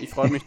Ich freue mich